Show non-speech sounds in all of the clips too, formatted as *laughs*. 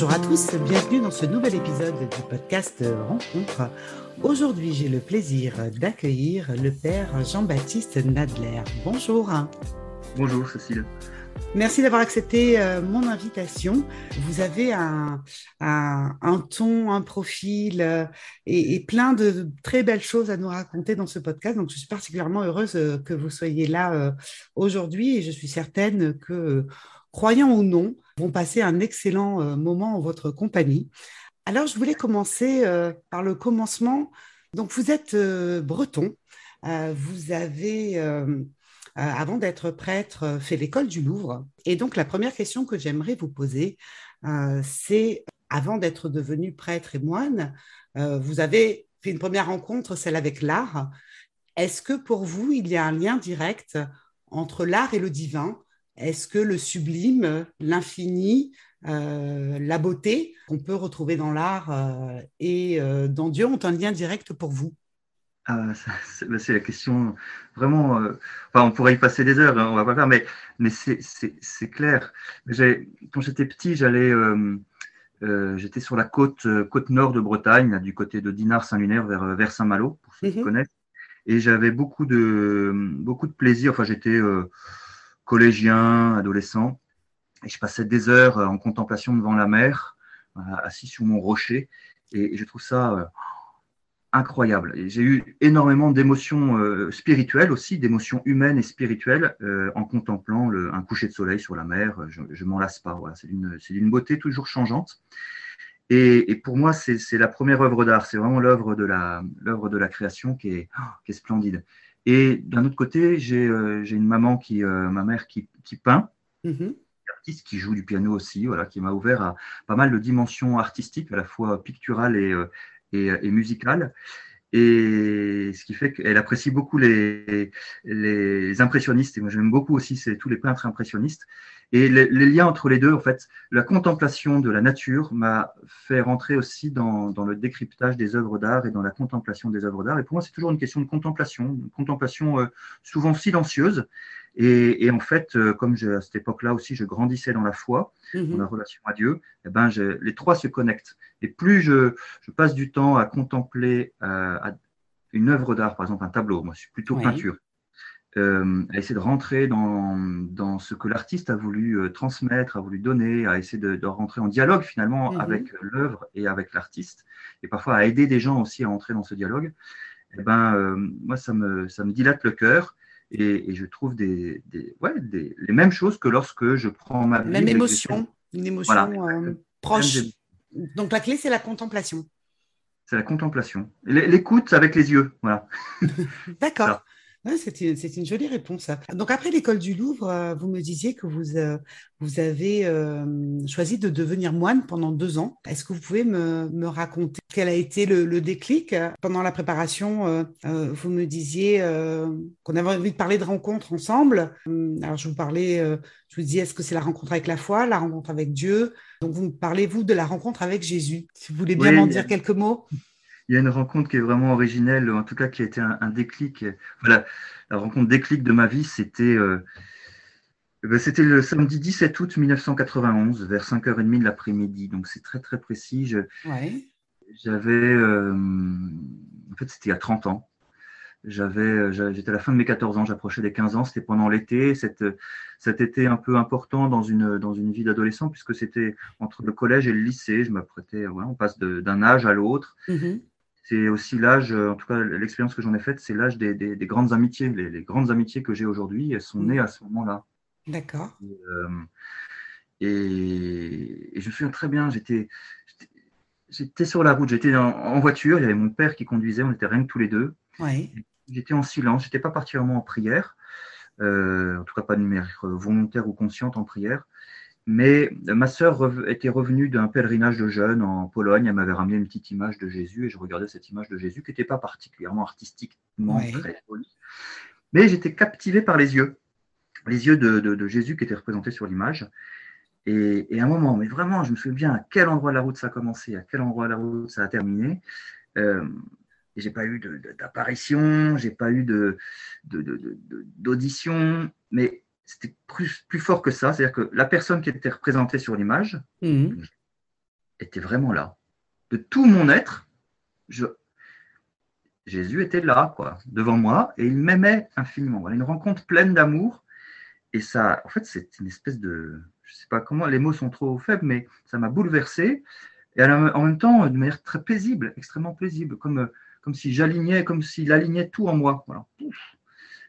Bonjour à tous, bienvenue dans ce nouvel épisode du podcast Rencontre. Aujourd'hui, j'ai le plaisir d'accueillir le père Jean-Baptiste Nadler. Bonjour. Bonjour Cécile. Merci d'avoir accepté euh, mon invitation. Vous avez un, ton, un profil euh, et, plein de très belles choses à nous raconter dans ce podcast. Donc, je suis particulièrement heureuse euh, que vous soyez là aujourd'hui et je suis certaine que, croyant ou non, vont passer un excellent moment en votre compagnie. Alors, je voulais commencer par le commencement. Donc, vous êtes breton. vous avez euh, avant d'être prêtre, euh, fait l'école du Louvre. Et donc, la première question que j'aimerais vous poser, euh, c'est, avant d'être devenu prêtre et moine, vous avez fait une première rencontre, celle avec l'art. Est-ce que pour vous, il y a un lien direct entre l'art et le divin Est-ce que le sublime, l'infini, la beauté qu'on peut retrouver dans l'art et dans Dieu ont un lien direct pour vous? Ah, bah, c'est la question vraiment. Euh, enfin, on pourrait y passer des heures, hein, on va pas faire, mais, mais c'est clair. Quand j'étais petit, j'allais, euh, euh, j'étais sur la côte, côte nord de Bretagne, du côté de Dinard-Saint-Lunaire vers, vers Saint-Malo, pour ceux qui mhm. connaissent. Et j'avais beaucoup de, beaucoup de plaisir. Enfin, j'étais collégien, adolescent, et je passais des heures en contemplation devant la mer, assis sur mon rocher. Et, je trouve ça incroyable. Et j'ai eu énormément d'émotions euh, spirituelles aussi, d'émotions humaines et spirituelles euh, en contemplant un coucher de soleil sur la mer. Je, je m'en lasse pas. Voilà. C'est d'une beauté toujours changeante. Et, pour moi, c'est la première œuvre d'art. C'est vraiment l'œuvre de la de la création qui est splendide. Et d'un autre côté, j'ai euh, une maman qui, ma mère qui, qui peint. Mm-hmm. artiste qui joue du piano aussi, voilà, qui m'a ouvert à pas mal de dimensions artistiques, à la fois picturales et, et, et musicale. Et ce qui fait qu'elle apprécie beaucoup les, les impressionnistes. Et moi, j'aime beaucoup aussi tous les peintres impressionnistes. Et les, liens entre les deux, en fait, la contemplation de la nature m'a fait rentrer aussi dans, dans, le décryptage des œuvres d'art et dans la contemplation des œuvres d'art. Et pour moi, c'est toujours une question de contemplation, une contemplation euh, souvent silencieuse, et, en fait, euh, comme à cette époque-là aussi, je grandissais dans la foi, dans mhm. la relation à Dieu, eh ben, les trois se connectent. Et plus je, passe du temps à contempler euh, une œuvre d'art, par exemple un tableau, moi je suis plutôt peinture, euh, à essayer de rentrer dans, ce que l'artiste a voulu transmettre, a voulu donner, à essayer de, rentrer en dialogue finalement mhm. avec l'œuvre et avec l'artiste, et parfois à aider des gens aussi à entrer dans ce dialogue, eh ben, moi ça me, ça me dilate le cœur et, je trouve des, ouais, des, les mêmes choses que lorsque je prends ma Même émotion, une émotion euh, proche. Donc la clé, c'est la contemplation. C'est la contemplation. L'écoute avec les yeux. Voilà. *laughs* D'accord. C'est une, jolie réponse. Donc après l'école du Louvre, euh, vous me disiez que vous, euh, vous avez euh, choisi de devenir moine pendant deux ans. Est-ce que vous pouvez me, raconter quel a été le, déclic pendant la préparation Vous me disiez qu'on avait envie de parler de rencontres ensemble. Alors je vous parlais, je vous disais, est-ce que c'est la rencontre avec la foi, la rencontre avec Dieu? Donc vous me parlez, vous, de la rencontre avec Jésus. Si vous voulez bien m'en dire quelques mots il y a une rencontre qui est vraiment originelle, en tout cas qui a été un, déclic. Voilà, la rencontre déclic de ma vie, c'était euh, ben, c'était le samedi 17 août 1991, vers 5h30 de l'après-midi. Donc c'est très très précis. J'avais, euh, en fait, c'était il y a 30 ans. J'avais, euh, j'étais à la fin de mes 14 ans, j'approchais des 15 ans, c'était pendant l'été, cet, cet été un peu important dans une, dans une vie d'adolescent, puisque c'était entre le collège et le lycée, je m'apprêtais, on passe d'un âge à l'autre. Mm-hmm c'est aussi l'âge, en tout cas l'expérience que j'en ai faite, c'est l'âge des, grandes amitiés. Les, grandes amitiés que j'ai aujourd'hui, elles sont nées à ce moment-là. D'accord. Et, euh, je me souviens très bien, j'étais, j'étais sur la route, j'étais en, voiture, il y avait mon père qui conduisait, on était rien que tous les deux. Oui. J'étais en silence, j'étais pas particulièrement en prière, euh, en tout cas pas de manière volontaire ou consciente en prière. Mais ma sœur était revenue d'un pèlerinage de jeunes en Pologne. Elle m'avait ramené une petite image de Jésus et je regardais cette image de Jésus qui n'était pas particulièrement artistiquement très jolie. Mais j'étais captivé par les yeux, les yeux de, Jésus qui étaient représentés sur l'image. Et, à un moment, mais vraiment, je me souviens bien à quel endroit de la route ça a commencé, à quel endroit de la route ça a terminé. Euh, et j'ai pas eu d'apparition, j'ai pas eu d'audition, mais c'était plus, plus fort que ça. C'est-à-dire que la personne qui était représentée sur l'image, mmh. était vraiment là. De tout mon être, je... Jésus était là, quoi, devant moi, et il m'aimait infiniment. Voilà, une rencontre pleine d'amour. Et ça, en fait, c'est une espèce de, je sais pas comment, les mots sont trop faibles, mais ça m'a bouleversé. Et en même temps, de manière très paisible, extrêmement paisible, comme, comme si j'alignais, comme s'il alignait tout en moi. Voilà.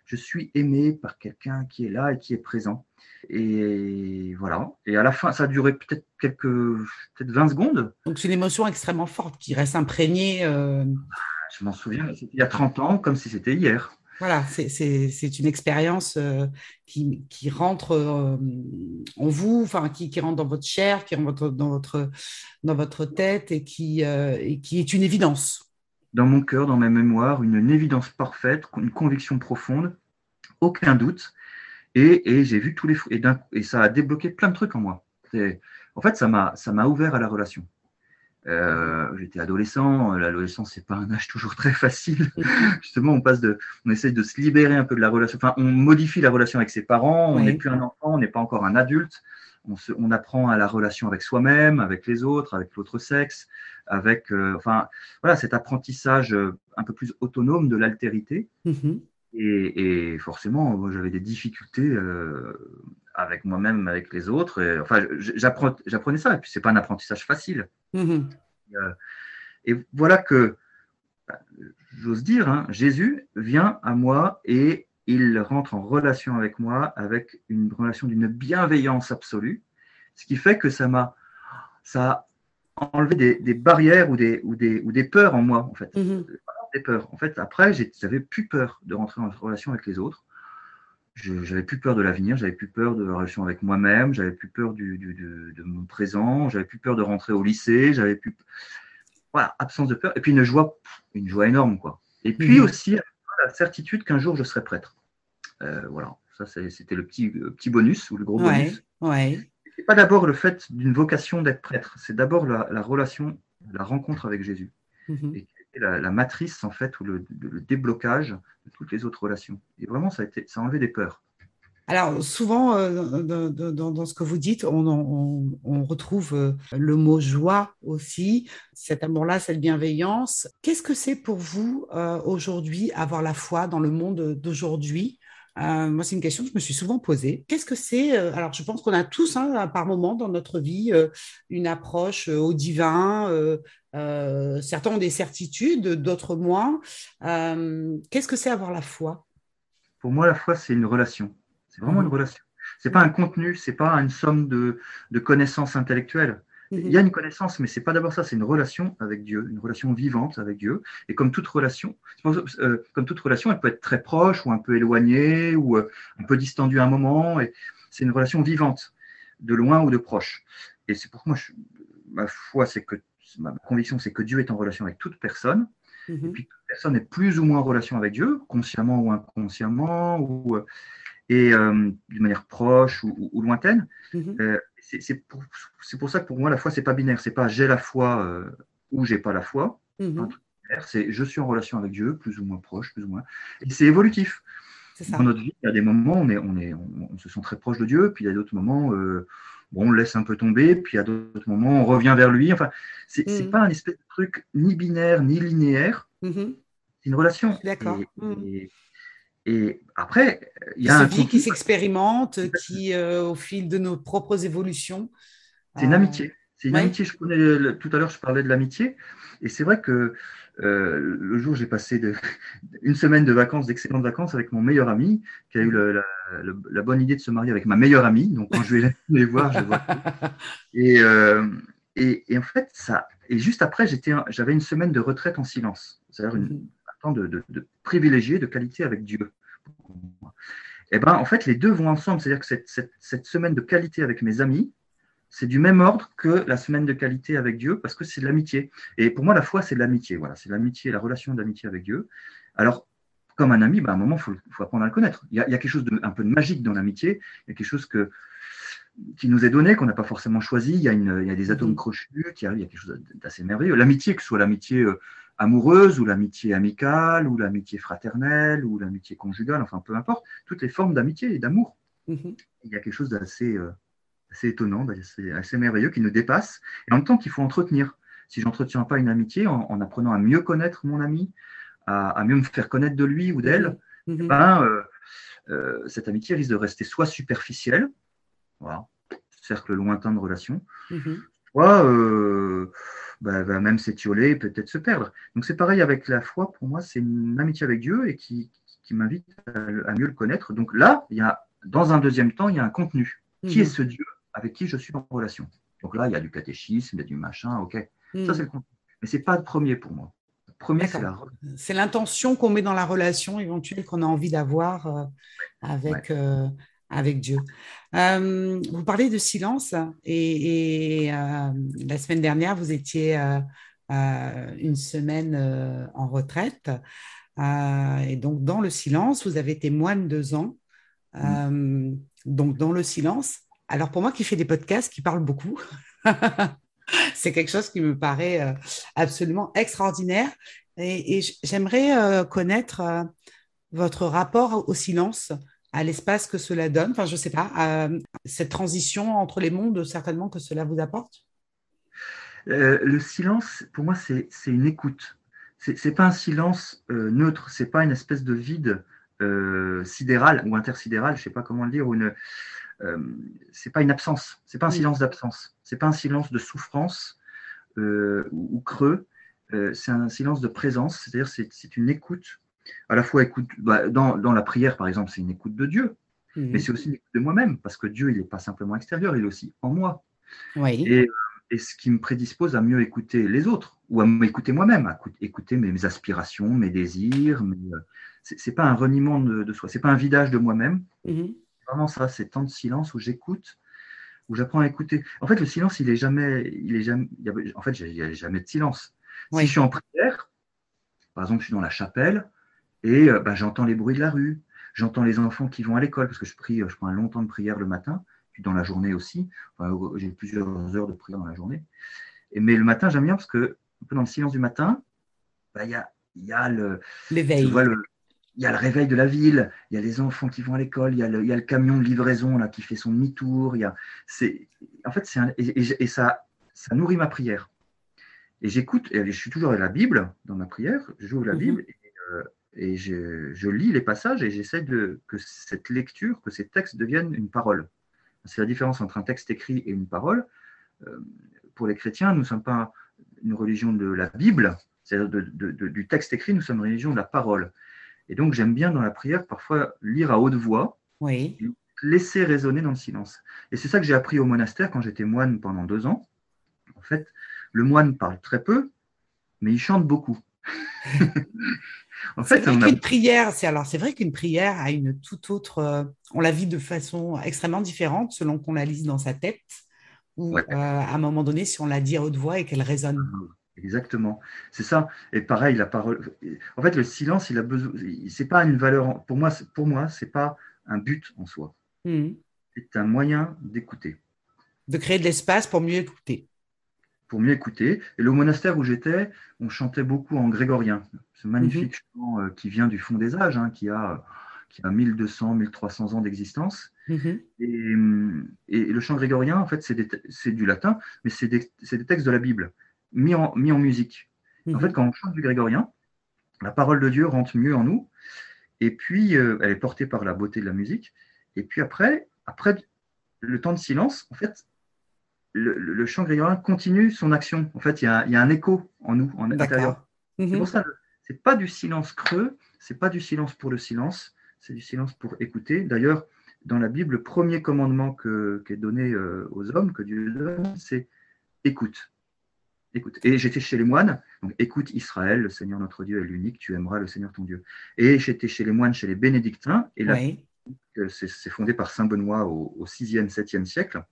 Je suis aimé par quelqu'un qui est là et qui est présent. Et voilà. Et à la fin, ça a duré peut-être quelques, peut-être 20 secondes. Donc c'est une émotion extrêmement forte qui reste imprégnée. Euh, je m'en souviens, c'était il y a 30 ans, comme si c'était hier. Voilà, c'est une expérience euh, qui, qui, rentre euh, en vous, enfin qui, qui, rentre dans votre chair, qui rentre dans votre, dans votre tête et qui, et qui est une évidence. Dans mon cœur, dans ma mémoire, une, évidence parfaite, une conviction profonde, aucun doute. Et, j'ai vu tous les et, et ça a débloqué plein de trucs en moi. En fait, ça m'a ouvert à la relation. Euh, j'étais adolescent. L'adolescence, c'est pas un âge toujours très facile. *laughs* Justement, on passe de, on essaye de se libérer un peu de la relation. Enfin, on modifie la relation avec ses parents. On n'est plus un enfant, on n'est pas encore un adulte. On, se, on, apprend à la relation avec soi-même, avec les autres, avec l'autre sexe, avec, euh, enfin, voilà, cet apprentissage euh, un peu plus autonome de l'altérité. Mm-hmm. Et, forcément, j'avais des difficultés euh, avec moi-même, avec les autres. Et, enfin, j'apprenais ça. Et puis, c'est pas un apprentissage facile. Mm-hmm. Euh, et, voilà que, bah, j'ose dire, hein, Jésus vient à moi et il rentre en relation avec moi, avec une relation d'une bienveillance absolue, ce qui fait que ça m'a, ça a enlevé des, barrières ou des, ou des, ou des peurs en moi, en fait. Mm-hmm des peurs. En fait, après, j'avais plus peur de rentrer en relation avec les autres. J'avais plus peur de l'avenir, j'avais plus peur de la relation avec moi-même, j'avais plus peur du, de, mon présent, j'avais plus peur de rentrer au lycée, j'avais plus. Voilà, absence de peur. Et puis une joie, une joie énorme, quoi. Et puis mhm. aussi la certitude qu'un jour je serai prêtre. Euh, voilà, ça c'était le petit, petit bonus ou le gros bonus. Ouais. C'est pas d'abord le fait d'une vocation d'être prêtre, c'est d'abord la, relation, la rencontre avec Jésus. Mhm la, matrice, en fait, ou le, déblocage de toutes les autres relations. Et vraiment, ça a, été, ça a enlevé des peurs. Alors, souvent, euh, dans, ce que vous dites, on, retrouve euh, le mot joie aussi, cet amour-là, cette bienveillance. Qu'est-ce que c'est pour vous euh, aujourd'hui, avoir la foi dans le monde d'aujourd'hui? Moi, c'est une question que je me suis souvent posée. Qu'est-ce que c'est Alors, je pense qu'on a tous, hein, par moment dans notre vie, une approche au divin, euh, certains ont des certitudes, d'autres moins. Euh, qu'est-ce que c'est avoir la foi? Pour moi, la foi, c'est une relation. C'est vraiment une mhm. relation. C'est pas un contenu, c'est pas une somme de, connaissances intellectuelles. Mhm. Il y a une connaissance, mais c'est pas d'abord ça, c'est une relation avec Dieu, une relation vivante avec Dieu. Et comme toute relation, euh, comme toute relation, elle peut être très proche ou un peu éloignée ou un peu distendue à un moment. Et c'est une relation vivante, de loin ou de proche. Et c'est pour moi, ma foi, c'est que ma conviction, c'est que Dieu est en relation avec toute personne. Mhm. Et puis toute personne est plus ou moins en relation avec Dieu, consciemment ou inconsciemment, ou, euh, et euh, d'une manière proche ou, lointaine. Mhm. Euh, c'est pour, pour, ça que pour moi, la foi, c'est pas binaire. C'est pas j'ai la foi ou j'ai pas la foi. Mhm. C'est je suis en relation avec Dieu, plus ou moins proche, plus ou moins. Et c'est évolutif. Dans notre vie, il y a des moments où on, est, on, est, on, se sent très proche de Dieu, puis il y a d'autres moments bon, on le laisse un peu tomber, puis à d'autres moments, on revient vers lui. Enfin, c'est n'est mm. pas un espèce de truc ni binaire, ni linéaire. Mm-hmm. C'est une relation. D'accord. Et, après, il y a un. vie qui s'expérimente, qui, euh, au fil de nos propres évolutions. C'est une amitié. C'est une amitié. Je connais, tout à l'heure, je parlais de l'amitié. Et c'est vrai que euh, le jour, j'ai passé de, *laughs* une semaine de vacances, d'excellentes vacances avec mon meilleur ami, qui a eu la, bonne idée de se marier avec ma meilleure amie. Donc, quand je vais *laughs* les voir, je vois. *laughs* Euh, et, et, en fait, ça. Et juste après, j'avais une semaine de retraite en silence. C'est-à-dire mm-hmm. un temps de, de, de, privilégié, de qualité avec Dieu. Et eh ben, en fait, les deux vont ensemble. C'est-à-dire que cette, cette, cette semaine de qualité avec mes amis, c'est du même ordre que la semaine de qualité avec Dieu, parce que c'est de l'amitié. Et pour moi, la foi, c'est de l'amitié. Voilà, c'est l'amitié, la relation d'amitié avec Dieu. Alors, comme un ami, bah, à un moment, il faut, apprendre à le connaître. Il y a, quelque chose de, un peu de magique dans l'amitié. Il y a quelque chose que, qui nous est donné, qu'on n'a pas forcément choisi. Il y a, une, il y a des atomes crochus, il y a quelque chose d'assez merveilleux. L'amitié, que ce soit l'amitié euh, amoureuse, ou l'amitié amicale, ou l'amitié fraternelle, ou l'amitié conjugale, enfin peu importe, toutes les formes d'amitié et d'amour. Mhm. Il y a quelque chose d'assez. Euh, assez étonnant, c'est assez merveilleux, qui nous dépasse, et en même temps qu'il faut entretenir. Si j'entretiens pas une amitié en, apprenant à mieux connaître mon ami, à, mieux me faire connaître de lui ou d'elle, mm-hmm. ben, euh, euh, cette amitié risque de rester soit superficielle, voilà, cercle lointain de relations, mm-hmm. Soit euh, bah, va même s'étioler, peut-être se perdre. Donc c'est pareil avec la foi, pour moi, c'est une amitié avec Dieu et qui, qui m'invite à, mieux le connaître. Donc là, il y a, dans un deuxième temps, il y a un contenu. Qui est mhm. ce Dieu avec qui je suis en relation? Donc là, il y a du catéchisme, il y a du machin, ok. Ça, c'est le mhm. contenu. Mais ce n'est pas le premier pour moi. Le premier, c'est la C'est l'intention qu'on met dans la relation éventuelle qu'on a envie d'avoir euh, avec, euh, avec Dieu. Euh, vous parlez de silence et, la semaine dernière, vous étiez une semaine en retraite. et donc, dans le silence, vous avez été moine deux ans. Mm donc dans le silence. Alors pour moi qui fais des podcasts, qui parlent beaucoup, *laughs* c'est quelque chose qui me paraît euh, absolument extraordinaire. Et, j'aimerais euh, connaître euh, votre rapport au silence, à l'espace que cela donne. Enfin, je ne sais pas, cette transition entre les mondes, certainement que cela vous apporte? le silence, pour moi, c'est une écoute. C'est n'est pas un silence neutre, c'est pas une espèce de vide euh, sidérale ou intersidérale, je ne sais pas comment le dire, une, euh, c'est pas une absence, c'est pas un silence d'absence, c'est pas un silence de souffrance euh, ou, creux, euh, c'est un silence de présence, c'est-à-dire c'est une écoute, à la fois écoute, bah, dans, dans, la prière par exemple, c'est une écoute de Dieu, mhm. mais c'est aussi une écoute de moi-même, parce que Dieu, il n'est pas simplement extérieur, il est aussi en moi. Oui. Et, et, ce qui me prédispose à mieux écouter les autres, ou à m'écouter moi-même, à écouter mes, aspirations, mes désirs, mes, c'est pas un reniement de, soi, c'est pas un vidage de moi-même. Mhm. Vraiment ça, c'est temps de silence où j'écoute, où j'apprends à écouter. En fait, le silence, il est jamais, il est jamais, en fait, il n'y a jamais de silence. Si je suis en prière, par exemple, je suis dans la chapelle et euh, bah, j'entends les bruits de la rue, j'entends les enfants qui vont à l'école parce que je prie, je prends un long temps de prière le matin, puis dans la journée aussi. j'ai plusieurs heures de prière dans la journée. Et, mais le matin, j'aime bien parce que un peu dans le silence du matin, bah, il y a, y a le l'éveil il y a le réveil de la ville, il y a les enfants qui vont à l'école, il, y a le camion de livraison là, qui fait son demi-tour. Il y a, en fait, c'est et, ça, ça nourrit ma prière. Et j'écoute, et je suis toujours à la Bible dans ma prière, j'ouvre la mhm. Bible et, euh, je, lis les passages et j'essaie de, que cette lecture, que ces textes deviennent une parole. C'est la différence entre un texte écrit et une parole. Euh, pour les chrétiens, nous ne sommes pas une religion de la Bible, c'est-à-dire du texte écrit, nous sommes une religion de la parole. Et donc, j'aime bien dans la prière parfois lire à haute voix, oui. laisser résonner dans le silence. Et c'est ça que j'ai appris au monastère quand j'étais moine pendant deux ans. En fait, le moine parle très peu, mais il chante beaucoup. *laughs* en fait, on a... prière, c'est alors c'est vrai qu'une prière a une toute autre, euh, on la vit de façon extrêmement différente selon qu'on la lise dans sa tête ou euh, à un moment donné si on la dit à haute voix et qu'elle résonne. Ah Exactement, c'est ça. Et pareil, la parole. En fait, le silence, il a besoin. C'est pas une valeur. Pour moi, pour moi, c'est pas un but en soi. Hmm. C'est un moyen d'écouter. De créer de l'espace pour mieux écouter. Pour mieux écouter. Et le monastère où j'étais, on chantait beaucoup en grégorien. Ce magnifique mhm. chant euh, qui vient du fond des âges, hein, qui a qui a 1200, 1300 ans d'existence. Mhm. Et, le chant grégorien, en fait, c'est du latin, mais c'est des, des textes de la Bible mis en, mis en musique. En mhm. fait, quand on chante du grégorien, la parole de Dieu rentre mieux en nous, et puis euh, elle est portée par la beauté de la musique. Et puis après, après le temps de silence, en fait, le, chant grégorien continue son action. En fait, il y a, il y a un écho en nous, en intérieur. C'est mhm. pour ça, c'est pas du silence creux, c'est pas du silence pour le silence, c'est du silence pour écouter. D'ailleurs, dans la Bible, le premier commandement que, qui est donné euh, aux hommes, que Dieu donne, c'est écoute. Écoute, et j'étais chez les moines, donc écoute Israël, le Seigneur notre Dieu est l'unique, tu aimeras le Seigneur ton Dieu. Et j'étais chez les moines, chez les bénédictins, et là, c'est fondé par Saint Benoît au, 6e, 7e siècle.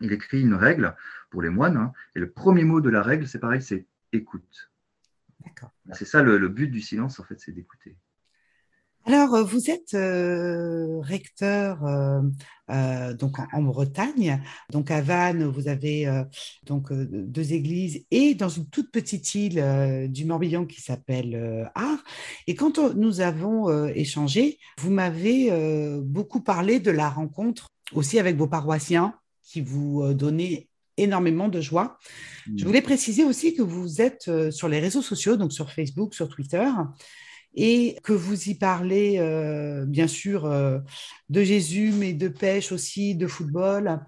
Il écrit une règle pour les moines, hein, et le premier mot de la règle, c'est pareil, c'est écoute. C'est ça le, but du silence, en fait, c'est d'écouter. Alors, euh, vous êtes euh, recteur euh, donc en, Bretagne, donc à Vannes, vous avez donc deux églises et dans une toute petite île du Morbihan qui s'appelle Ars. Et quand nous avons échangé, vous m'avez beaucoup parlé de la rencontre aussi avec vos paroissiens qui vous donnez énormément de joie. Je mmh. voulais préciser aussi que vous êtes sur les réseaux sociaux, donc sur Facebook, sur Twitter, et que vous y parlez, bien sûr, de Jésus, mais de pêche aussi, de football.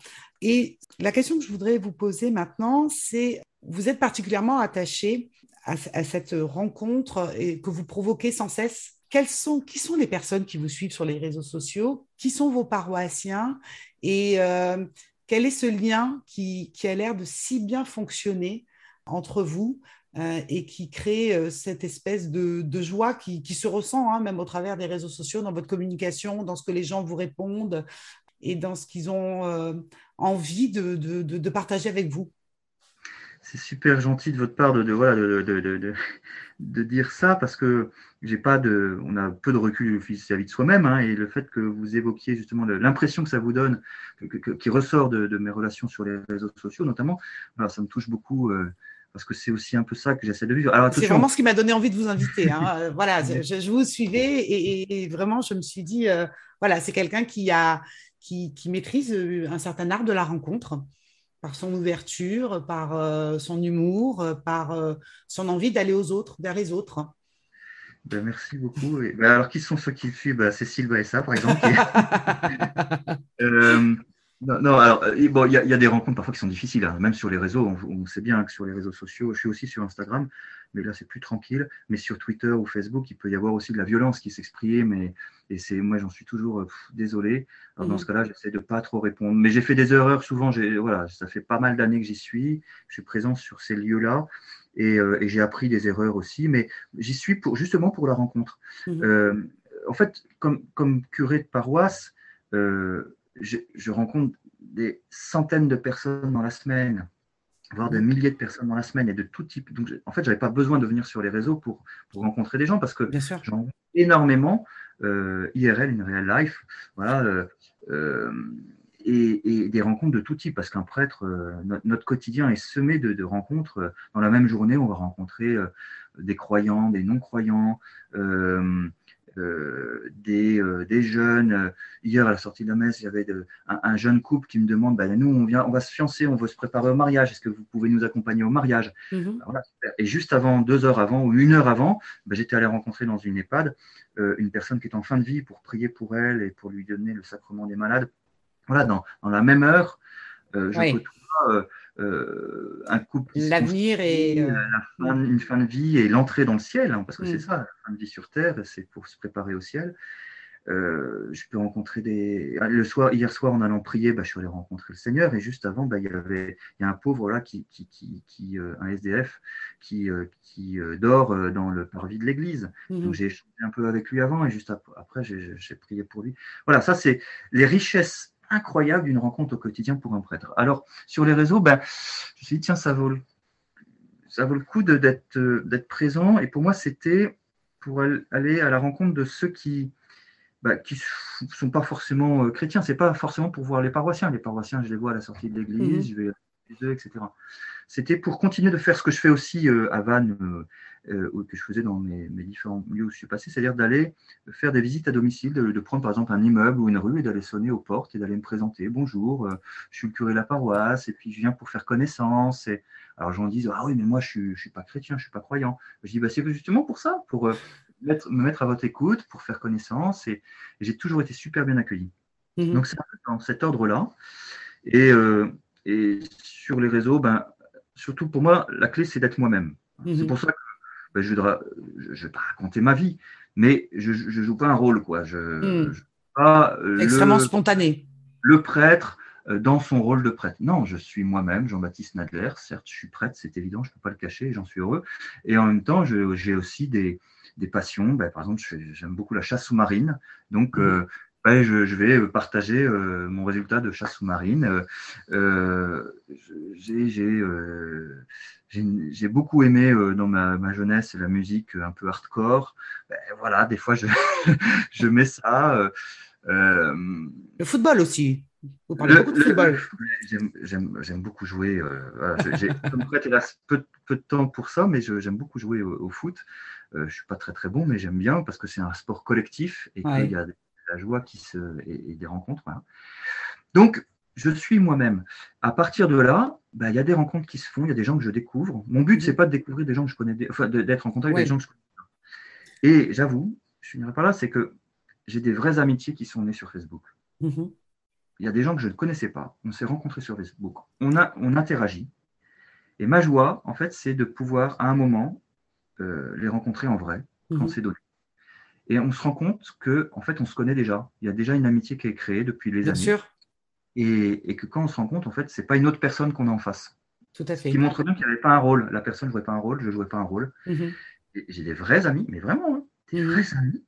Et la question que je voudrais vous poser maintenant, c'est, vous êtes particulièrement attaché à, cette rencontre et que vous provoquez sans cesse. Quelles sont, qui sont les personnes qui vous suivent sur les réseaux sociaux? Qui sont vos paroissiens? Et euh, quel est ce lien qui, a l'air de si bien fonctionner entre vous euh, et qui crée euh, cette espèce de, joie qui, se ressent hein, même au travers des réseaux sociaux, dans votre communication, dans ce que les gens vous répondent et dans ce qu'ils ont envie de partager avec vous? C'est super gentil de votre part de, de, dire ça parce que j'ai pas de, on a peu de recul vis-à-vis de soi-même hein, et le fait que vous évoquiez justement l'impression que ça vous donne, qui ressort de, mes relations sur les réseaux sociaux notamment, voilà, ça me touche beaucoup. Euh, parce que c'est aussi un peu ça que j'essaie de vivre. C'est vraiment ce qui m'a donné envie de vous inviter. Hein. *laughs* Euh, voilà, je, vous suivais et, vraiment, je me suis dit, euh, voilà, c'est quelqu'un qui, a, qui, qui maîtrise un certain art de la rencontre par son ouverture, par euh, son humour, par son envie d'aller aux autres, vers les autres. Ben, merci beaucoup. Ben, alors, qui sont ceux qui le suivent ben, Cécile Baessa, par exemple. *laughs* Non, alors, euh, bon, il y, a des rencontres parfois qui sont difficiles, hein. même sur les réseaux. On, sait bien que sur les réseaux sociaux, je suis aussi sur Instagram, mais là, c'est plus tranquille. Mais sur Twitter ou Facebook, il peut y avoir aussi de la violence qui s'exprime. Et, et c'est, moi, j'en suis toujours euh, désolé. Alors, dans mmh. ce cas-là, j'essaie de pas trop répondre. Mais j'ai fait des erreurs souvent. Voilà, ça fait pas mal d'années que j'y suis. Je suis présent sur ces lieux-là. Et, euh, j'ai appris des erreurs aussi. Mais j'y suis pour, justement pour la rencontre. Mmh. en fait, comme, comme curé de paroisse, je, rencontre des centaines de personnes dans la semaine, voire des milliers de personnes dans la semaine et de tout type. Donc, en fait, je n'avais pas besoin de venir sur les réseaux pour, rencontrer des gens parce que j'en rencontre énormément, euh, IRL, in real life, voilà, euh, euh, et, des rencontres de tout type parce qu'un prêtre, notre, quotidien est semé de, rencontres. Dans la même journée, on va rencontrer des croyants, des non-croyants. Euh, des, euh, des, jeunes. Hier, à la sortie de la messe, il y avait un, jeune couple qui me demande bah, Nous, on, vient, on va se fiancer, on veut se préparer au mariage. Est-ce que vous pouvez nous accompagner au mariage mhm. Et juste avant, deux heures avant ou une heure avant, bah, j'étais allé rencontrer dans une EHPAD euh, une personne qui est en fin de vie pour prier pour elle et pour lui donner le sacrement des malades. Voilà, dans, dans la même heure, je oui. Euh, un couple. L'avenir et. Euh, une fin de vie et l'entrée dans le ciel, hein, parce que c'est mm. ça, la fin de vie sur Terre, c'est pour se préparer au ciel. Euh, je peux rencontrer des. Ah, le soir, hier soir, en allant prier, bah, je suis allé rencontrer le Seigneur. Et juste avant, bah, il y avait il y a un pauvre là, qui, qui, qui, un SDF, qui, qui dort dans le parvis de l'église. Mm-hmm. Donc j'ai échangé un peu avec lui avant et juste après, j'ai prié pour lui. Voilà, ça, c'est les richesses incroyable d'une rencontre au quotidien pour un prêtre. Alors, sur les réseaux, ben, je me suis dit, tiens, ça vaut le, ça vaut le coup d'être d'être présent. Et pour moi, c'était pour aller à la rencontre de ceux qui ben, qui sont pas forcément euh, chrétiens. C'est pas forcément pour voir les paroissiens. Les paroissiens, je les vois à la sortie de l'église, mmh. je vais etc. C'était pour continuer de faire ce que je fais aussi euh, à Vannes, euh, euh, que je faisais dans mes, différents lieux où je suis passé, c'est-à-dire d'aller faire des visites à domicile, de, prendre par exemple un immeuble ou une rue et d'aller sonner aux portes et d'aller me présenter. Bonjour, je suis le curé de la paroisse et puis je viens pour faire connaissance. Et... Alors j'en dis, ah oui, mais moi je ne suis, pas chrétien, je ne suis pas croyant. Je dis, bah, c'est justement pour ça, pour mettre, me mettre à votre écoute, pour faire connaissance. Et, j'ai toujours été super bien accueilli. Mmh Donc c'est dans cet ordre-là. Et, et sur les réseaux, ben, surtout pour moi, la clé, c'est d'être moi-même. C'est mhm. pour ça que ben, je ne vais pas raconter ma vie, mais je ne joue pas un rôle. Quoi. Je, mhm. pas Extrêmement spontané. Le prêtre euh, dans son rôle de prêtre. Non, je suis moi-même, Jean-Baptiste Nadler. Certes, je suis prêtre, c'est évident, je ne peux pas le cacher, j'en suis heureux. Et en même temps, j'ai aussi des, des passions. Ben, par exemple, j'aime beaucoup la chasse sous-marine. Donc, mhm. euh, je, vais euh, partager euh, mon résultat de chasse sous-marine. Euh, j'ai beaucoup aimé dans ma, jeunesse la musique un peu hardcore. Ben, voilà, des fois, je, *laughs* je mets ça. le football aussi. Vous parlez beaucoup de football. J'aime beaucoup jouer. J'ai peu, peu, de temps pour ça, mais j'aime beaucoup jouer au, foot. je ne suis pas très très bon, mais j'aime bien parce que c'est un sport collectif et qu'il y a la joie qui se, et, des rencontres. Donc, je suis moi-même. À partir de là, bah, il y a des rencontres qui se font, il y a des gens que je découvre. Mon but, c'est pas de découvrir des gens que je connais, enfin, d'être en contact avec des gens que je connais. Et j'avoue, je finirai par là, c'est que j'ai des vraies amitiés qui sont nées sur Facebook. Mhm. Il y a des gens que je ne connaissais pas. On s'est rencontrés sur Facebook. On, a, on interagit. Et ma joie, en fait, c'est de pouvoir, à un moment, euh, les rencontrer en vrai, quand mhm. c'est donné. Et on se rend compte que, en fait, on se connaît déjà. Il y a déjà une amitié qui est créée depuis les Bien années. Sûr. Et, que quand on se rend compte, en fait, c'est pas une autre personne qu'on a en face. Tout à fait. qui montre bien qu'il n'y avait pas un rôle. La personne ne jouait pas un rôle, je ne jouais pas un rôle. Mhm. J'ai des vrais amis, mais vraiment, hein, des vrais amis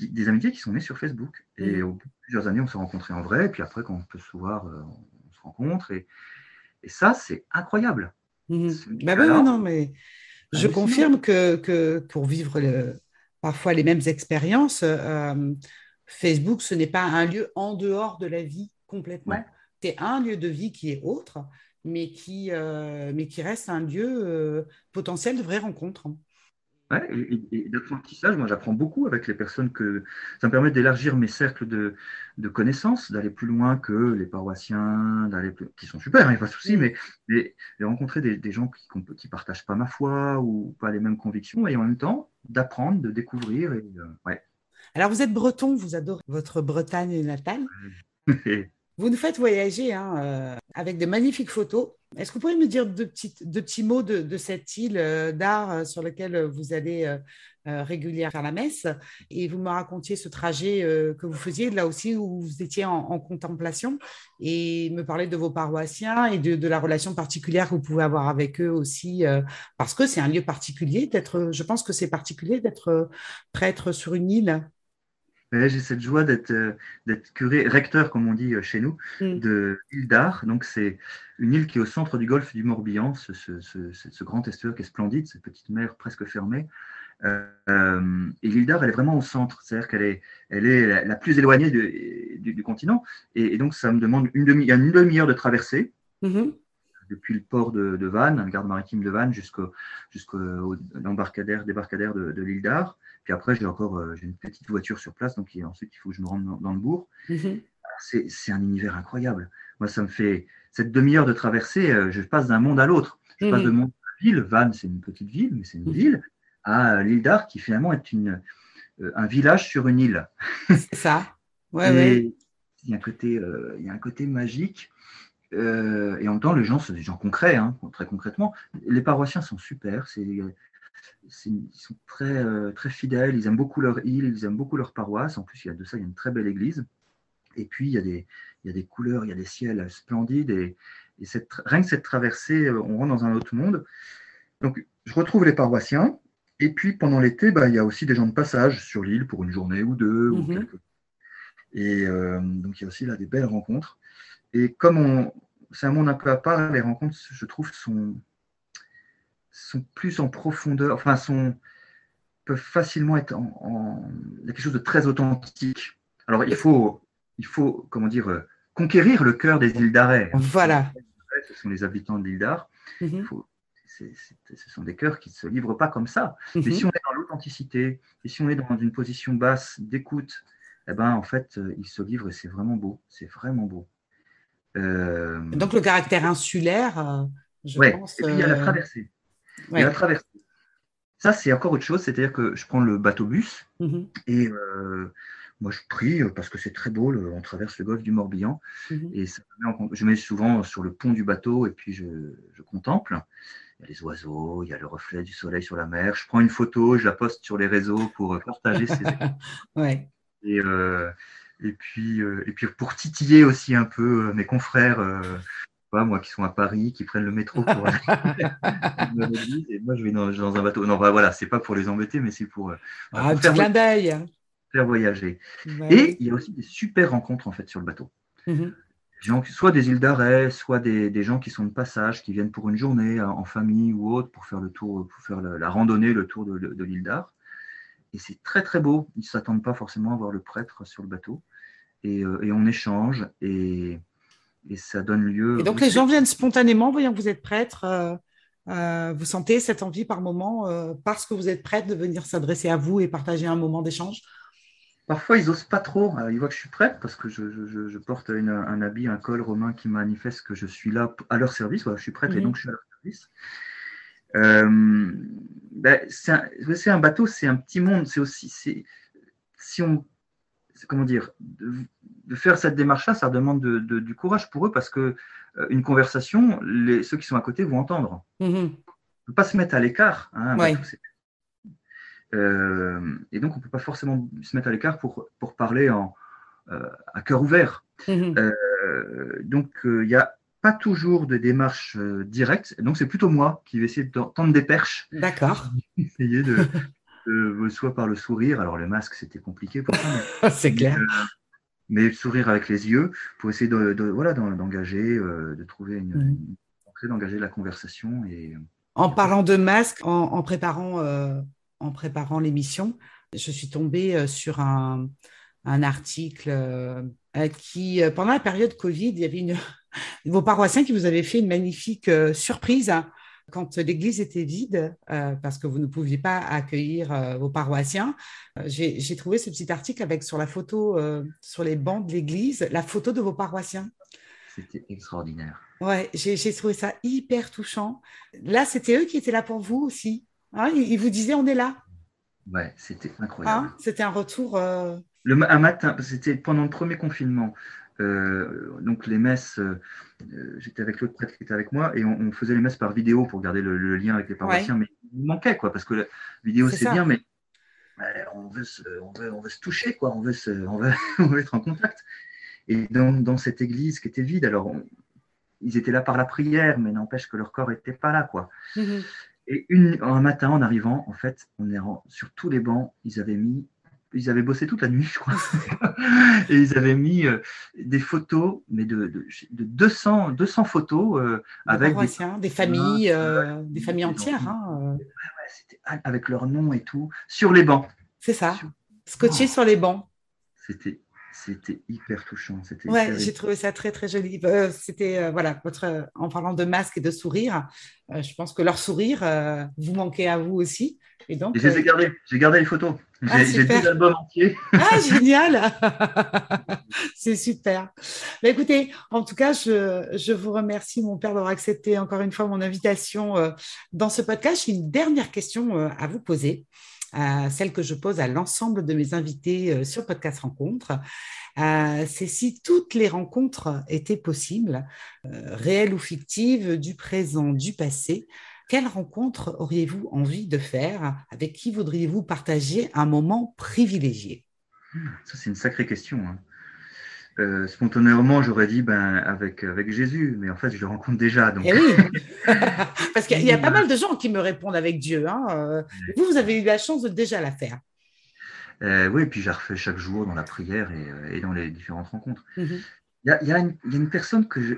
des amitiés qui sont nées sur Facebook. Et mhm. au bout de plusieurs années, on s'est rencontrés en vrai. Et puis après, quand on peut se voir, euh, on se rencontre. Et, et ça, c'est incroyable. Mhm. Bah non, mais je confirme que, que, pour vivre le, parfois les mêmes expériences, euh, Facebook, ce n'est pas un lieu en dehors de la vie complètement. C'est un lieu de vie qui est autre, mais qui, euh, mais qui reste un lieu potentiel de vraies rencontres. Ouais, et, d'apprentissage, moi j'apprends beaucoup avec les personnes que ça me permet d'élargir mes cercles de, de connaissances, d'aller plus loin que les paroissiens, d'aller qui sont super, il n'y a pas de souci, mais, mais, de rencontrer des, des gens qui ne partagent pas ma foi ou pas les mêmes convictions, et en même temps d'apprendre, de découvrir. Et, euh, ouais. Alors vous êtes breton, vous adorez votre Bretagne natale. *laughs* Vous nous faites voyager hein, euh, avec de magnifiques photos. Est-ce que vous pourriez me dire deux, petits mots de, cette île euh, d'art euh, sur laquelle vous allez régulièrement faire la messe Et vous me racontiez ce trajet que vous faisiez, là aussi où vous étiez en, contemplation, et me parler de vos paroissiens et de, la relation particulière que vous pouvez avoir avec eux aussi, parce que c'est un lieu particulier d'être, je pense que c'est particulier d'être prêtre sur une île j'ai cette joie d'être euh, curé, recteur, comme on dit euh, chez nous, mm. de l'île d'Ar. Donc, c'est une île qui est au centre du golfe du Morbihan, ce, grand estuaire qui est splendide, cette petite mer presque fermée. Euh, et l'île d'Ar, elle est vraiment au centre, c'est-à-dire qu'elle est, elle est la, plus éloignée du, continent. Et, donc, ça me demande une demi-heure demi de traversée. Mm-hmm depuis le port de, de Vannes, la garde maritime de Vannes, jusqu'au l'embarcadère, débarcadère de, de l'île d'Ar. Puis après, j'ai encore euh, j'ai une petite voiture sur place, donc ensuite il faut que je me rende dans, le bourg. Mhm. C'est un univers incroyable. Moi, ça me fait cette demi-heure de traversée, euh, je passe d'un monde à l'autre. Je passe mhm. de monde à ville. Vannes, c'est une petite ville, mais c'est une mhm. ville, à l'île d'Ar, qui finalement est une, euh, un village sur une île. C'est ça. Ouais, *laughs* Il y a un côté, il y a un côté magique. Euh, et en même temps, les gens, sont des gens concrets, hein, très concrètement. Les paroissiens sont super, c'est, ils sont très, euh, très fidèles, ils aiment beaucoup leur île, ils aiment beaucoup leur paroisse. En plus, il y a de ça, il y a une très belle église. Et puis, il y a des, il y a des couleurs, il y a des ciels splendides. Et, et cette, rien que cette traversée, euh, on rentre dans un autre monde. Donc, je retrouve les paroissiens. Et puis, pendant l'été, bah, il y a aussi des gens de passage sur l'île pour une journée ou deux. Ou mhm. Et donc, il y a aussi là des belles rencontres. Et comme c'est un monde un peu à part, les rencontres, je trouve, sont, sont plus en profondeur, enfin, sont, peuvent facilement être en, Il y a quelque chose de très authentique. Alors, il faut, il faut comment dire, conquérir le cœur des îles d'arrêt. Voilà. Ce sont les habitants de l'île d'Ar. Mhm. ce sont des cœurs qui ne se livrent pas comme ça. Mais mhm. si on est dans l'authenticité, et si on est dans une position basse d'écoute, eh ben, en fait, euh, ils se livrent et c'est vraiment beau. C'est vraiment beau. Euh, Donc le caractère insulaire, euh, je pense. Et puis il y a la euh, traversée. Il y a la traversée. Ça, c'est encore autre chose, c'est-à-dire que je prends le bateau-bus mhm. et moi je prie parce que c'est très beau, on traverse le golfe du Morbihan mhm. et je mets souvent sur le pont du bateau et puis je, contemple. Il y a les oiseaux, il y a le reflet du soleil sur la mer. Je prends une photo, je la poste sur les réseaux pour partager ces. *laughs* ouais. Et, et puis, euh, et puis pour titiller aussi un peu euh, mes confrères, euh, moi qui sont à Paris, qui prennent le métro pour aller *laughs* et moi je vais dans, un bateau. Non, bah, voilà, c'est pas pour les embêter, mais c'est pour, ah, faire, faire, voyager. Et il y a aussi des super rencontres en fait sur le bateau. Gens, soit des îles d'arrêt, soit des, des, gens qui sont de passage, qui viennent pour une journée en famille ou autre pour faire le tour, pour faire la, randonnée, le tour de, de l'île d'Ar. Et c'est très très beau. Ils ne s'attendent pas forcément à voir le prêtre sur le bateau. Et, euh, et on échange et, et, ça donne lieu. Et donc les gens viennent spontanément, voyant que vous êtes prêtre. Euh, euh, vous sentez cette envie par moment, parce que vous êtes prêtre, de venir s'adresser à vous et partager un moment d'échange? Parfois, ils n'osent pas trop. ils voient que je suis prête parce que je, porte un habit, un col romain qui manifeste que je suis là à leur service. je suis prête et donc je suis à leur service. Euh, ben, c'est un, bateau, c'est un petit monde. C'est aussi, si on, comment dire, de, faire cette démarche-là, ça demande du courage pour eux parce que euh, une conversation, les, ceux qui sont à côté vont entendre. Mm-hmm. On ne peut pas se mettre à l'écart. Hein, euh, et donc, on ne peut pas forcément se mettre à l'écart pour, pour parler en, euh, à cœur ouvert. Mhm. Euh, donc, il n'y a pas toujours de démarche directe. Donc, c'est plutôt moi qui vais essayer de tendre des perches. D'accord. *laughs* Essayer de, soit par le sourire. Alors, le masque, c'était compliqué pour *laughs* c'est clair. mais sourire avec les yeux pour essayer de, voilà d'engager, de trouver une, mhm. d'engager la conversation et en parlant de masque, en, préparant en préparant l'émission, je suis tombée euh, sur un, article euh, qui, euh, pendant la période Covid, il y avait une, *laughs* vos paroissiens qui vous avaient fait une magnifique surprise hein, quand l'église était vide, parce que vous ne pouviez pas accueillir vos paroissiens. J'ai trouvé ce petit article avec sur la photo, sur les bancs de l'église, la photo de vos paroissiens. C'était extraordinaire. Ouais, j'ai trouvé ça hyper touchant. Là, c'était eux qui étaient là pour vous aussi. Hein, il, vous disait on est là. Ouais, c'était incroyable. Hein, c'était un retour. Euh, le, un matin, c'était pendant le premier confinement. Euh, donc les messes, euh, j'étais avec l'autre prêtre qui était avec moi et on, faisait les messes par vidéo pour garder le, lien avec les paroissiens, mais il manquait quoi, parce que la vidéo c'est bien, mais on, veut se, on, veut, on, veut se, toucher quoi, on veut, se, on veut, *laughs* on veut être en contact. Et dans, dans, cette église qui était vide, alors ils étaient là par la prière, mais n'empêche que leur corps n'était pas là quoi. Mhm. Et une, un matin, en arrivant, en fait, on est sur tous les bancs, ils avaient mis, ils avaient bossé toute la nuit, je crois, *laughs* et ils avaient mis euh, des photos, mais de, de, de 200, 200 photos euh, avec des, des, familles, euh, des familles entières. Hein, ouais, c'était avec leur nom et tout, sur les bancs. C'est ça, scotché sur les bancs. C'était c'était hyper touchant. Ouais, j'ai trouvé ça très très joli. Euh, c'était euh, voilà, votre, euh, en parlant de masque et de sourire, je pense que leur sourire vous manquait à vous aussi. Et donc, et je les ai gardés. J'ai gardé les photos. Ah, j'ai deux albums entiers. Ah *laughs* génial, *laughs* c'est super. Mais écoutez, en tout cas, je, je vous remercie mon père d'avoir accepté encore une fois mon invitation dans ce podcast. J'ai une dernière question à vous poser celle que je pose à l'ensemble de mes invités euh, sur Podcast Rencontre. Euh, c'est si toutes les rencontres étaient possibles, euh, réelles ou fictives, du présent, du passé, quelle rencontre auriez-vous envie de faire Avec qui voudriez-vous partager un moment privilégié? Ça, c'est une sacrée question. Hein. Euh, spontanément, j'aurais dit ben, avec, avec Jésus, mais en fait, je le rencontre déjà. Donc... Eh oui, *laughs* parce qu'il y a pas mal de gens qui me répondent avec Dieu. Hein. Euh, vous, vous avez eu la chance de déjà la faire. Euh, oui, et puis j'ai refait chaque jour dans la prière et, dans les différentes rencontres. Mhm. Il y, a, une personne que, je,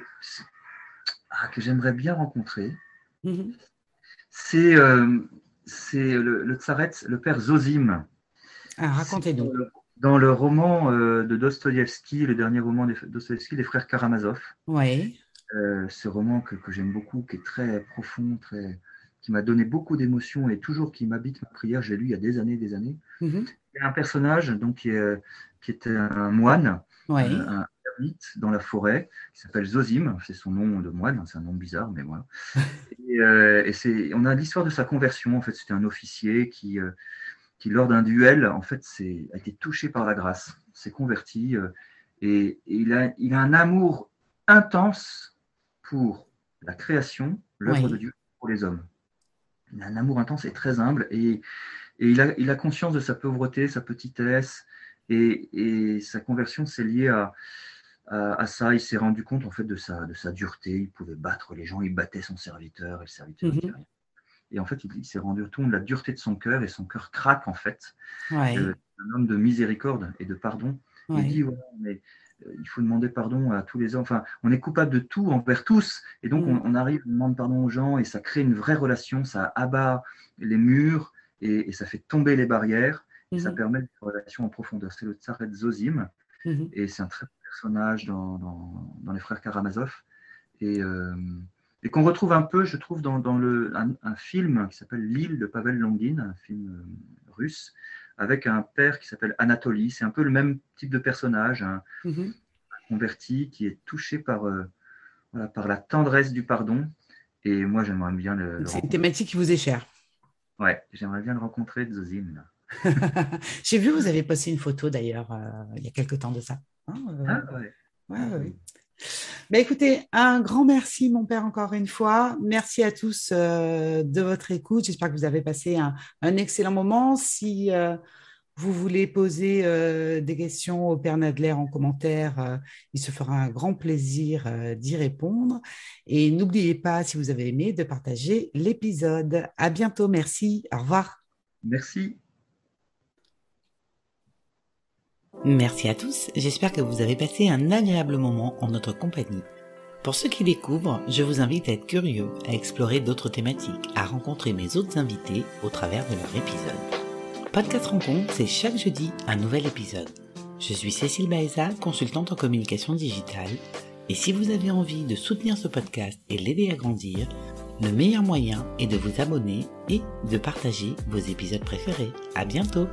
ah, que j'aimerais bien rencontrer. Mhm. C'est le, le tsaret, le père Zozim. Ah, racontez-nous dans le roman euh, de Dostoïevski, le dernier roman de Dostoïevski, Les Frères Karamazov. Oui. Euh, ce roman que, j'aime beaucoup, qui est très profond, très, qui m'a donné beaucoup d'émotions et toujours qui m'habite ma prière. J'ai lu il y a des années, des années. Mhm. Il y a un personnage donc qui, est, qui un moine, euh, un dans la forêt, qui s'appelle Zozim. C'est son nom de moine, c'est un nom bizarre, mais voilà. *laughs* et, et c'est, on a l'histoire de sa conversion. En fait, c'était un officier qui qui, lors d'un duel, en fait, a été touché par la grâce, s'est converti, euh, et, il, a, il, a, un amour intense pour la création, l'œuvre de Dieu pour les hommes. Il a un amour intense et très humble, et, et il, a, il, a, conscience de sa pauvreté, sa petitesse, et, et sa conversion s'est liée à, à, ça. Il s'est rendu compte en fait de sa, de sa dureté. Il pouvait battre les gens, il battait son serviteur, et le serviteur mm rien. Et en fait, il, s'est rendu compte de la dureté de son cœur et son cœur craque en fait. Euh, un homme de miséricorde et de pardon. Il dit mais euh, il faut demander pardon à tous les hommes. Enfin, on est coupable de tout envers tous. Et donc, mm. on, arrive, on demande pardon aux gens et ça crée une vraie relation. Ça abat les murs et, ça fait tomber les barrières. Et ça mm-hmm. permet une relation en profondeur. C'est le Tsaret Zozim. Et c'est un très personnage dans, dans, les frères Karamazov. Et. Euh, et qu'on retrouve un peu, je trouve, dans, le, un, film qui s'appelle L'île de Pavel Longin, un film euh, russe, avec un père qui s'appelle Anatoly. C'est un peu le même type de personnage, un, Mhm. converti qui est touché par, euh, voilà, par la tendresse du pardon. Et moi, j'aimerais bien le, le C'est une thématique qui vous est chère. Ouais, j'aimerais bien le rencontrer, Zozim. là. *laughs* J'ai vu, vous avez posté une photo d'ailleurs euh, il y a quelque temps de ça. Hein, euh, Ah, ouais. ouais, ouais, ouais. Bah, écoutez, un grand merci, mon père, encore une fois. Merci à tous euh, de votre écoute. J'espère que vous avez passé un, un excellent moment. Si euh, vous voulez poser euh, des questions au Père Nadler en commentaire, il se fera un grand plaisir d'y répondre. Et n'oubliez pas, si vous avez aimé, de partager l'épisode. À bientôt. Merci. Au revoir. Merci. Merci à tous, j'espère que vous avez passé un agréable moment en notre compagnie. Pour ceux qui découvrent, je vous invite à être curieux, à explorer d'autres thématiques, à rencontrer mes autres invités au travers de leur épisode. Podcast Rencontre, c'est chaque jeudi un nouvel épisode. Je suis Cécile Baeza, consultante en communication digitale, et si vous avez envie de soutenir ce podcast et l'aider à grandir, le meilleur moyen est de vous abonner et de partager vos épisodes préférés. À bientôt!